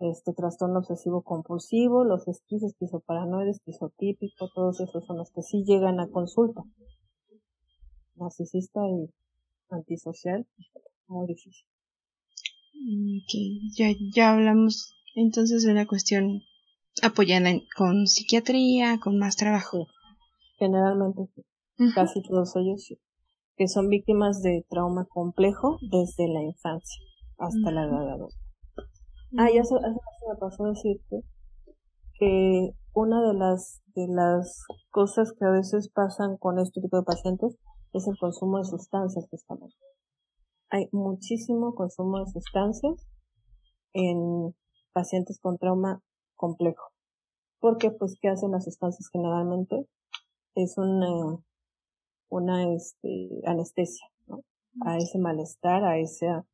este trastorno obsesivo compulsivo, los esquizo, esquizoparanoide, esquizotípico, todos esos son los que sí llegan a consulta. Narcisista y antisocial, muy difícil. Ya, ya hablamos entonces de una cuestión apoyada con psiquiatría, con más trabajo. Generalmente casi todos ellos sí, que son víctimas de trauma complejo desde la infancia hasta la edad adulta. Ah, y eso, eso me pasó decirte que una de las, de las cosas que a veces pasan con este tipo de pacientes es el consumo de sustancias justamente. Hay muchísimo consumo de sustancias en pacientes con trauma complejo. Porque, pues, ¿qué hacen las sustancias generalmente? Es una, una este, anestesia, ¿no? A ese malestar, a esa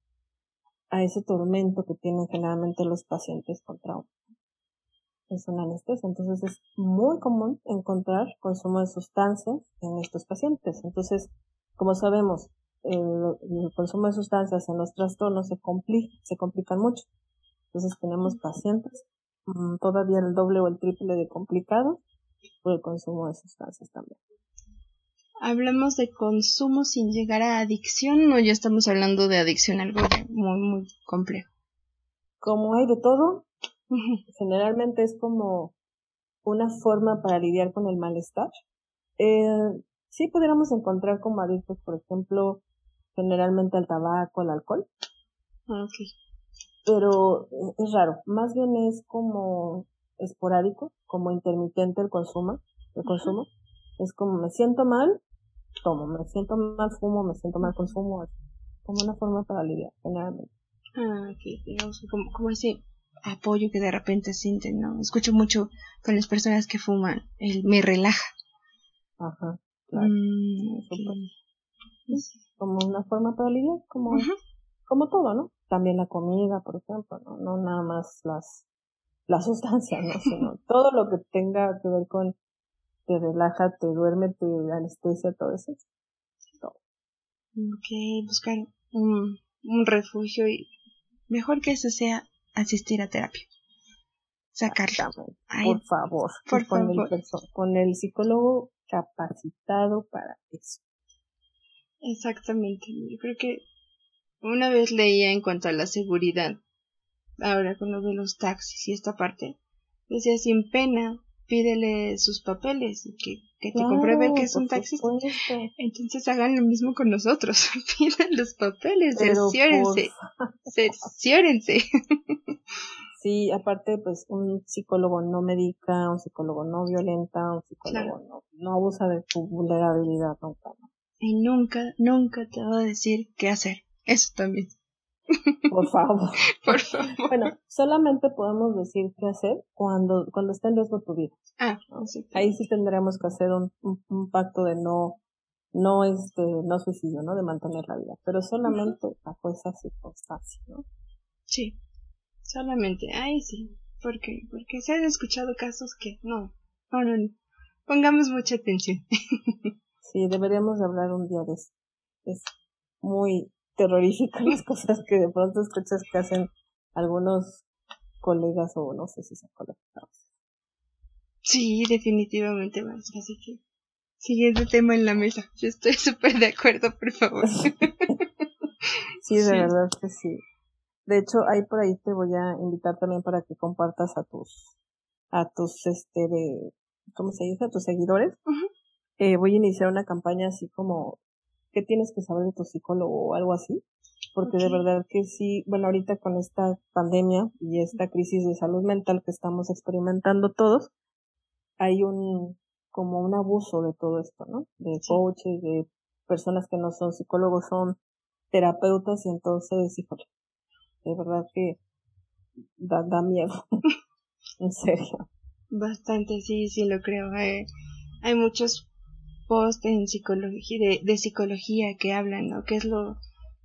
a ese tormento que tienen generalmente los pacientes con trauma. Es una anestesia, entonces es muy común encontrar consumo de sustancias en estos pacientes. Entonces, como sabemos, el, consumo de sustancias en los trastornos se, complica, se complican mucho. Entonces tenemos pacientes mm, todavía el doble o el triple de complicados por el consumo de sustancias también hablamos de consumo sin llegar a adicción o ya estamos hablando de adicción, algo muy, muy complejo. Como hay de todo, generalmente es como una forma para lidiar con el malestar. Eh, sí pudiéramos encontrar como adictos, por ejemplo, generalmente al tabaco, al alcohol. Ah, Pero eh, es raro. Más bien es como esporádico, como intermitente el consumo, el consumo. Es como me siento mal, tomo, me siento mal, fumo, me siento mal, consumo. Como una forma para aliviar, generalmente. Ah, ok, digamos, como, como ese apoyo que de repente sienten, ¿no? Escucho mucho con las personas que fuman, el me relaja. Ajá, claro. Mm, como una forma para aliviar, como, como todo, ¿no? También la comida, por ejemplo, ¿no? No nada más las, la sustancia, ¿no? Sino todo lo que tenga que ver con te relaja, te duerme, te anestesia, todo eso. Todo. Ok, buscar un, un refugio y mejor que eso sea asistir a terapia. Sacarlo. por favor. Por con, favor. El con el psicólogo capacitado para eso. Exactamente. Yo creo que una vez leía en cuanto a la seguridad, ahora con lo de los taxis y esta parte, decía sin pena, pídele sus papeles, que, que te compruebe que es un taxista. Entonces hagan lo mismo con nosotros, pidan los papeles, cerciórense, cerciórense. Sí, aparte, pues un psicólogo no medica, un psicólogo no violenta, un psicólogo no, no abusa de tu vulnerabilidad nunca. Y nunca, nunca te va a decir qué hacer. Eso también. Por favor. Por favor. Bueno, solamente podemos decir qué hacer cuando, cuando está en riesgo tu vida. Ah, Ahí sí tendremos que hacer un, un, pacto de no, no este, no suicidio, ¿no? De mantener la vida. Pero solamente bajo esa circunstancia, ¿no? Sí. Solamente. Ahí sí. ¿Por qué? Porque se han escuchado casos que no. No, no, no. Pongamos mucha atención. sí, deberíamos hablar un día de eso. Es muy terrorífico las cosas que de pronto escuchas que hacen algunos colegas o no sé si son colegas. Sí, definitivamente, más. Así que, siguiente tema en la mesa. Yo estoy súper de acuerdo, por favor. sí, de verdad que sí. De hecho, ahí por ahí te voy a invitar también para que compartas a tus, a tus, este, de, ¿cómo se dice? A tus seguidores. eh, voy a iniciar una campaña así como qué tienes que saber de tu psicólogo o algo así, porque de verdad que sí, bueno, ahorita con esta pandemia y esta crisis de salud mental que estamos experimentando todos, hay un, como un abuso de todo esto, ¿no? De coaches, de personas que no son psicólogos, son terapeutas y entonces, híjole, de verdad que da, da miedo, en serio. Bastante, sí, sí lo creo. Eh, hay muchos post en psicología, de, de psicología que hablan, ¿no? Que es lo,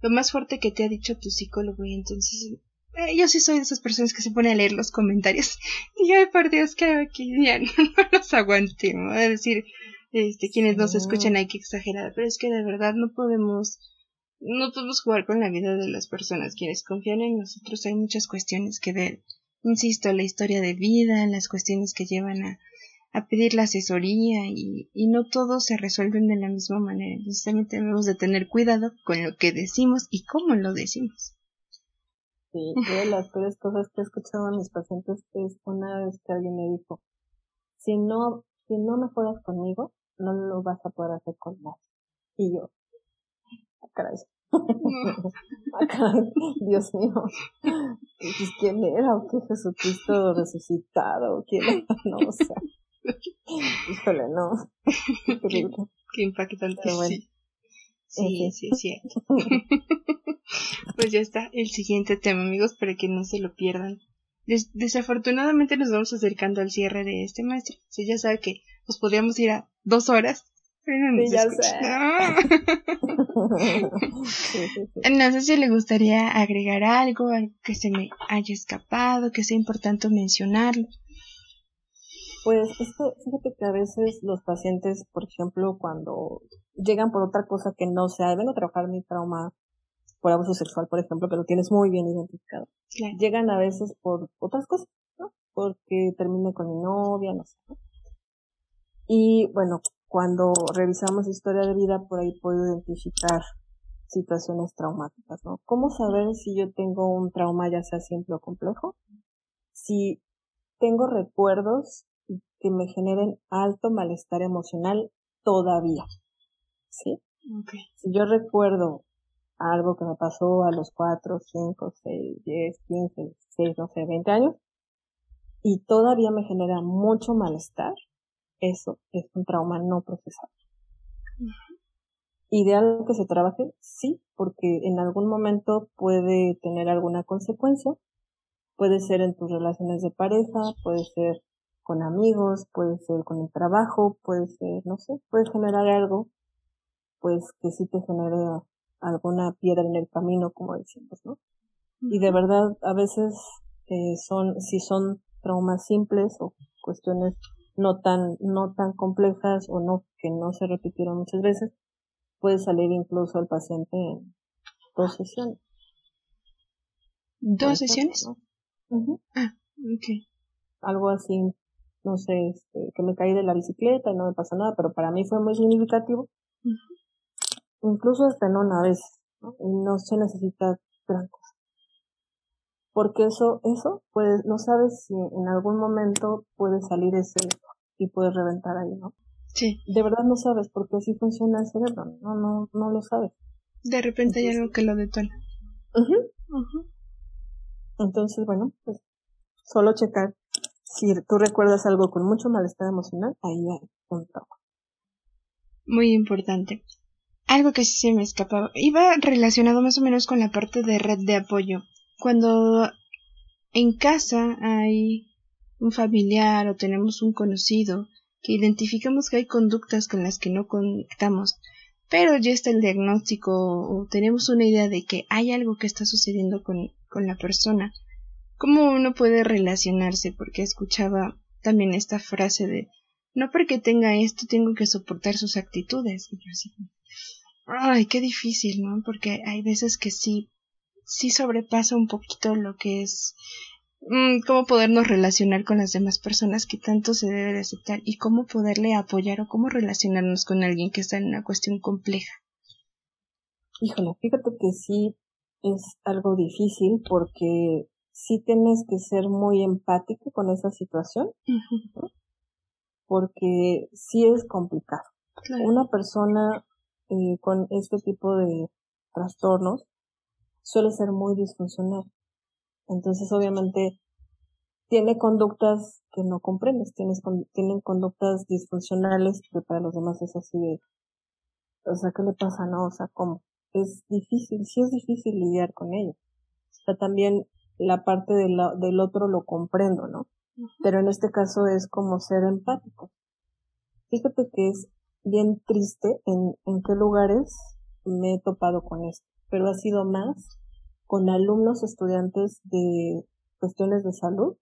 lo más fuerte que te ha dicho tu psicólogo. Y entonces eh, yo sí soy de esas personas que se pone a leer los comentarios. Y ay por Dios que, ya no, los aguante ¿no? es decir este quienes nos escuchan hay que exagerar pero es que de verdad no podemos no podemos jugar con la vida de las personas. Quienes confían en nosotros hay muchas cuestiones que ver. Insisto la historia de vida las cuestiones que llevan a a pedir la asesoría y, y no todos se resuelven de la misma manera. Entonces también tenemos de tener cuidado con lo que decimos y cómo lo decimos. Sí, una de las peores cosas que he escuchado a mis pacientes es una vez que alguien me dijo, si no, si no mejoras conmigo, no lo vas a poder hacer con nadie. Y yo, ah, caray. Dios mío. Pues, ¿Quién era? ¿O qué Jesucristo resucitado? ¿O quién era? No, o sea. Híjole, no. Qué, qué impactante. sí. Sí, sí, sí. pues ya está el siguiente tema, amigos, para que no se lo pierdan. desafortunadamente nos vamos acercando al cierre de este maestro. Si ya sabe que nos podríamos ir a dos horas. Pero no, sí, ya sé. no sé si le gustaría agregar algo, que se me haya escapado, que sea importante mencionarlo. Pues es que fíjate que a veces los pacientes, por ejemplo, cuando llegan por otra cosa que no sea, vengo a trabajar mi trauma por abuso sexual, por ejemplo, que lo tienes muy bien identificado. Llegan a veces por otras cosas, ¿no? Porque terminé con mi novia, no sé. Y bueno, cuando revisamos historia de vida, por ahí puedo identificar situaciones traumáticas, ¿no? ¿Cómo saber si yo tengo un trauma, ya sea simple o complejo? Si tengo recuerdos que me generen alto malestar emocional todavía. ¿Sí? Si yo recuerdo algo que me pasó a los 4, 5, 6, 10, 15, 16, no sé, 20 años, y todavía me genera mucho malestar, eso es un trauma no procesado. ¿Ideal que se trabaje? Sí, porque en algún momento puede tener alguna consecuencia. Puede ser en tus relaciones de pareja, puede ser con amigos, puede ser con el trabajo, puede ser, no sé, puede generar algo, pues que sí te genere alguna piedra en el camino, como decimos, ¿no? Y de verdad, a veces eh, son, si son traumas simples o cuestiones no tan, no tan complejas o no, que no se repitieron muchas veces, puede salir incluso el paciente en dos sesiones. ¿Dos sesiones? Ah, ok. Algo así, no sé, este, que me caí de la bicicleta y no me pasa nada, pero para mí fue muy significativo. Incluso hasta en una vez, ¿no? Y no se necesita gran cosa. Porque eso, eso, pues, no sabes si en algún momento puede salir ese y puede reventar ahí, ¿no? Sí. De verdad no sabes porque así funciona el cerebro, no, no, no lo sabes. De repente hay algo que lo detona. Entonces, bueno, pues solo checar si tú recuerdas algo con mucho malestar emocional, ahí hay un trauma. Muy importante. Algo que se me escapaba. Iba relacionado más o menos con la parte de red de apoyo. Cuando en casa hay un familiar o tenemos un conocido que identificamos que hay conductas con las que no conectamos, pero ya está el diagnóstico o tenemos una idea de que hay algo que está sucediendo con, con la persona. ¿Cómo uno puede relacionarse? Porque escuchaba también esta frase de no porque tenga esto tengo que soportar sus actitudes. Y yo así, ay, qué difícil, ¿no? Porque hay veces que sí, sí sobrepasa un poquito lo que es Mm, cómo podernos relacionar con las demás personas que tanto se debe de aceptar y cómo poderle apoyar o cómo relacionarnos con alguien que está en una cuestión compleja. Híjole, fíjate que sí es algo difícil porque sí tienes que ser muy empático con esa situación, porque sí es complicado. Una persona eh, con este tipo de trastornos suele ser muy disfuncional. Entonces, obviamente, tiene conductas que no comprendes, tienes, tienen conductas disfuncionales que para los demás es así de, o sea, ¿qué le pasa? No, o sea, ¿cómo? Es difícil, sí es difícil lidiar con ello. O sea, también la parte de la, del otro lo comprendo, ¿no? Pero en este caso es como ser empático. Fíjate que es bien triste en, en qué lugares me he topado con esto, pero ha sido más con alumnos estudiantes de cuestiones de salud,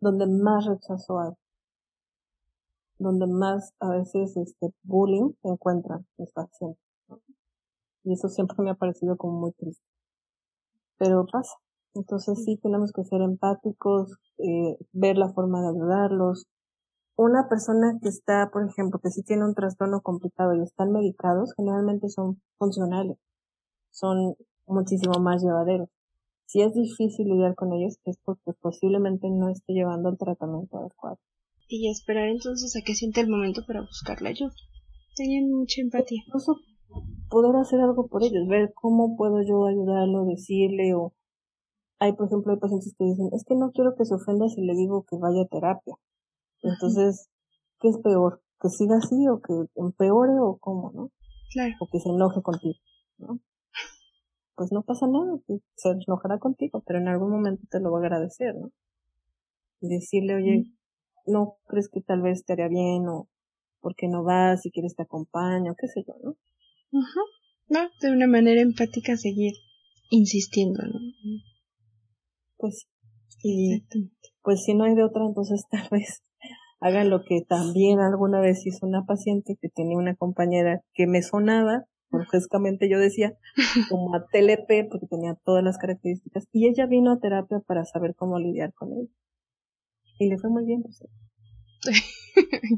donde más rechazo hay, donde más a veces este bullying encuentran los pacientes. Y eso siempre me ha parecido como muy triste. Pero pasa. Entonces sí tenemos que ser empáticos, eh, ver la forma de ayudarlos. Una persona que está, por ejemplo, que sí tiene un trastorno complicado y están medicados, generalmente son funcionales. Son muchísimo más llevadero. Si es difícil lidiar con ellos es porque posiblemente no esté llevando el tratamiento adecuado. Y esperar entonces a que siente el momento para buscar la ayuda. Tenían mucha empatía. Incluso poder hacer algo por ellos, ver cómo puedo yo ayudarlo, decirle o hay por ejemplo hay pacientes que dicen es que no quiero que se ofenda si le digo que vaya a terapia. Entonces, ¿qué es peor? ¿Que siga así o que empeore o cómo, no? Claro. O que se enoje contigo, ¿no? pues no pasa nada, se enojará contigo, pero en algún momento te lo va a agradecer, ¿no? Y decirle, oye, no crees que tal vez te haría bien o por qué no vas, si quieres te acompaño, qué sé yo, ¿no? Ajá. No, de una manera empática seguir insistiendo, ¿no? Pues, y pues si no hay de otra, entonces tal vez hagan lo que también alguna vez hizo una paciente que tenía una compañera que me sonaba frescamente yo decía, como a TLP, porque tenía todas las características, y ella vino a terapia para saber cómo lidiar con ella. Y le fue muy bien, pues.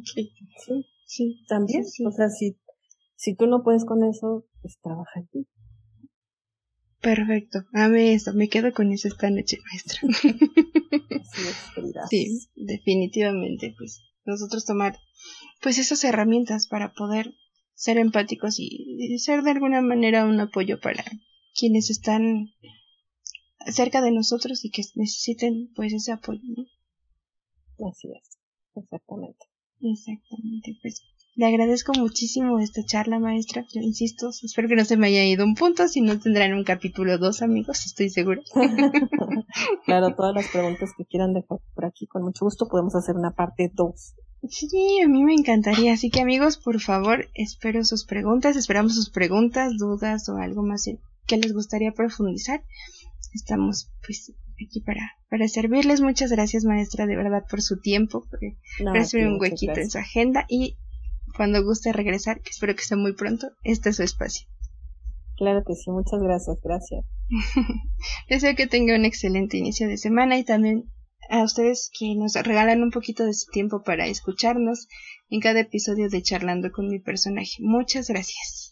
Sí, sí, también. O sea, si, si tú no puedes con eso, pues trabaja en ti. Perfecto, ame eso, me quedo con eso esta noche, maestra. sí, definitivamente, pues nosotros tomar pues esas herramientas para poder ser empáticos y ser de alguna manera un apoyo para quienes están cerca de nosotros y que necesiten pues ese apoyo. Así es, exactamente. Exactamente, pues le agradezco muchísimo esta charla, maestra. Yo insisto, espero que no se me haya ido un punto, si no tendrán un capítulo dos, amigos, estoy segura. claro, todas las preguntas que quieran dejar por aquí, con mucho gusto podemos hacer una parte dos. Sí, a mí me encantaría. Así que amigos, por favor, espero sus preguntas, esperamos sus preguntas, dudas o algo más que les gustaría profundizar. Estamos pues aquí para, para servirles. Muchas gracias, maestra, de verdad, por su tiempo, por no, un huequito en su agenda y cuando guste regresar, que espero que sea muy pronto, este es su espacio. Claro que sí, muchas gracias, gracias. Deseo que tenga un excelente inicio de semana y también a ustedes que nos regalan un poquito de su tiempo para escucharnos en cada episodio de Charlando con mi personaje. Muchas gracias.